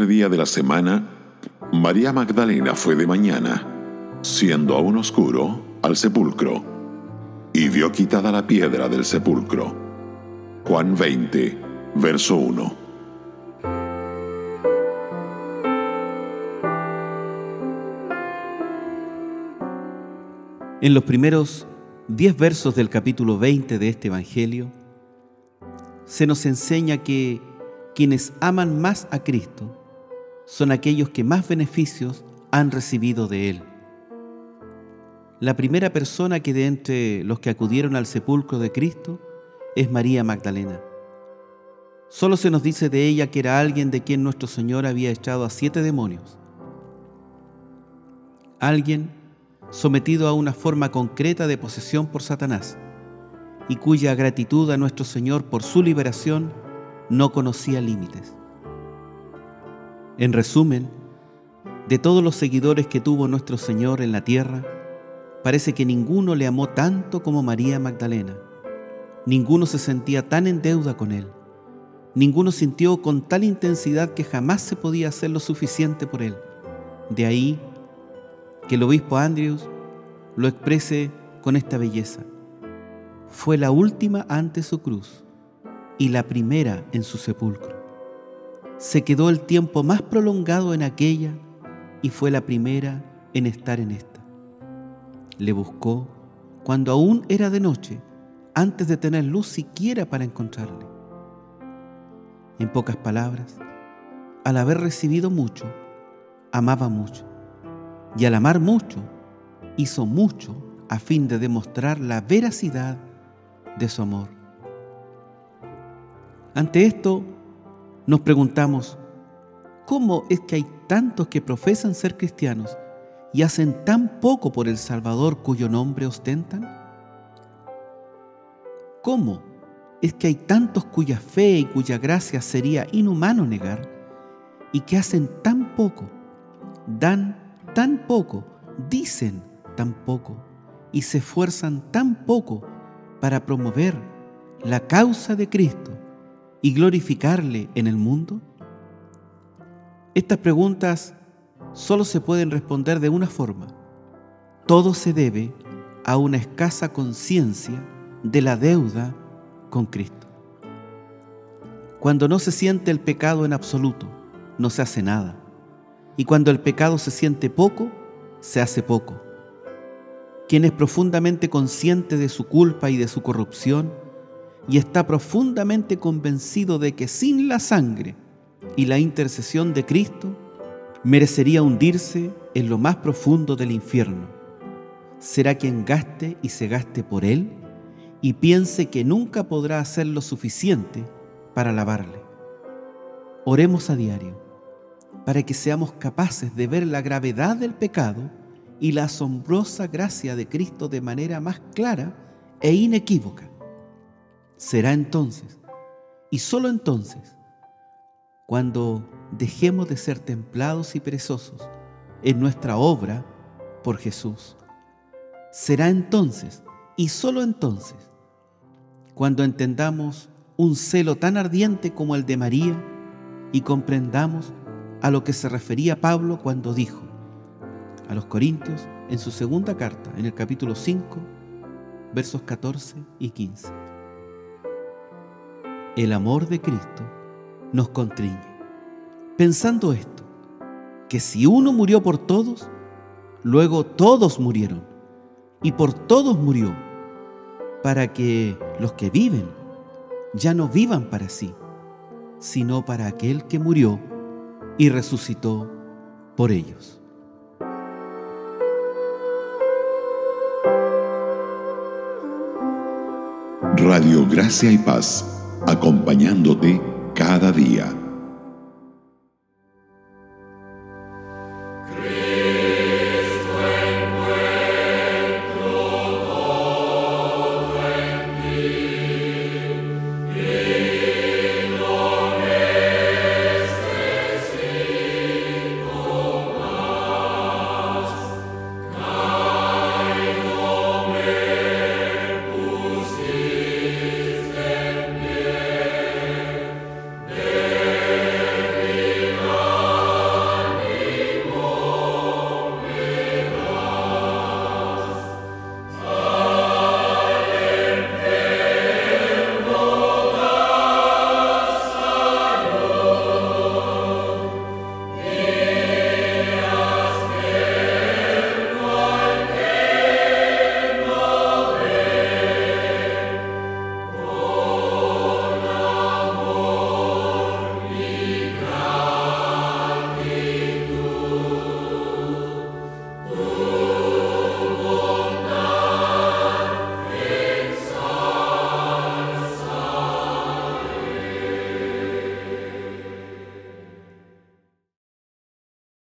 día de la semana, María Magdalena fue de mañana, siendo aún oscuro, al sepulcro, y vio quitada la piedra del sepulcro. Juan 20, verso 1. En los primeros diez versos del capítulo 20 de este Evangelio, se nos enseña que quienes aman más a Cristo son aquellos que más beneficios han recibido de Él. La primera persona que de entre los que acudieron al sepulcro de Cristo es María Magdalena. Solo se nos dice de ella que era alguien de quien nuestro Señor había echado a siete demonios. Alguien sometido a una forma concreta de posesión por Satanás, y cuya gratitud a nuestro Señor por su liberación no conocía límites. En resumen, de todos los seguidores que tuvo nuestro Señor en la tierra, parece que ninguno le amó tanto como María Magdalena. Ninguno se sentía tan en deuda con Él. Ninguno sintió con tal intensidad que jamás se podía hacer lo suficiente por Él. De ahí que el obispo Andrews lo exprese con esta belleza. Fue la última ante su cruz y la primera en su sepulcro. Se quedó el tiempo más prolongado en aquella y fue la primera en estar en esta. Le buscó cuando aún era de noche, antes de tener luz siquiera para encontrarle. En pocas palabras, al haber recibido mucho, amaba mucho y al amar mucho, hizo mucho a fin de demostrar la veracidad de su amor. Ante esto, nos preguntamos, ¿cómo es que hay tantos que profesan ser cristianos y hacen tan poco por el Salvador cuyo nombre ostentan? ¿Cómo es que hay tantos cuya fe y cuya gracia sería inhumano negar y que hacen tan poco, dan tan poco, dicen tan poco y se esfuerzan tan poco para promover la causa de Cristo y glorificarle en el mundo? Estas preguntas solo se pueden responder de una forma. Todo se debe a una escasa conciencia de la deuda con Cristo. Cuando no se siente el pecado en absoluto, no se hace nada. Y cuando el pecado se siente poco, se hace poco. Quien es profundamente consciente de su culpa y de su corrupción y está profundamente convencido de que sin la sangre y la intercesión de Cristo merecería hundirse en lo más profundo del infierno. Será quien gaste y se gaste por él y piense que nunca podrá hacer lo suficiente para alabarle. Oremos a diario para que seamos capaces de ver la gravedad del pecado y la asombrosa gracia de Cristo de manera más clara e inequívoca. Será entonces, y solo entonces, cuando dejemos de ser templados y perezosos en nuestra obra por Jesús. Será entonces, y solo entonces, cuando entendamos un celo tan ardiente como el de María y comprendamos a lo que se refería Pablo cuando dijo, a los Corintios en su segunda carta, en el capítulo 5, versos 14 y 15. El amor de Cristo nos contriñe. Pensando esto, que si uno murió por todos, luego todos murieron, y por todos murió, para que los que viven ya no vivan para sí, sino para aquel que murió y resucitó por ellos. Radio Gracia y Paz, acompañándote cada día.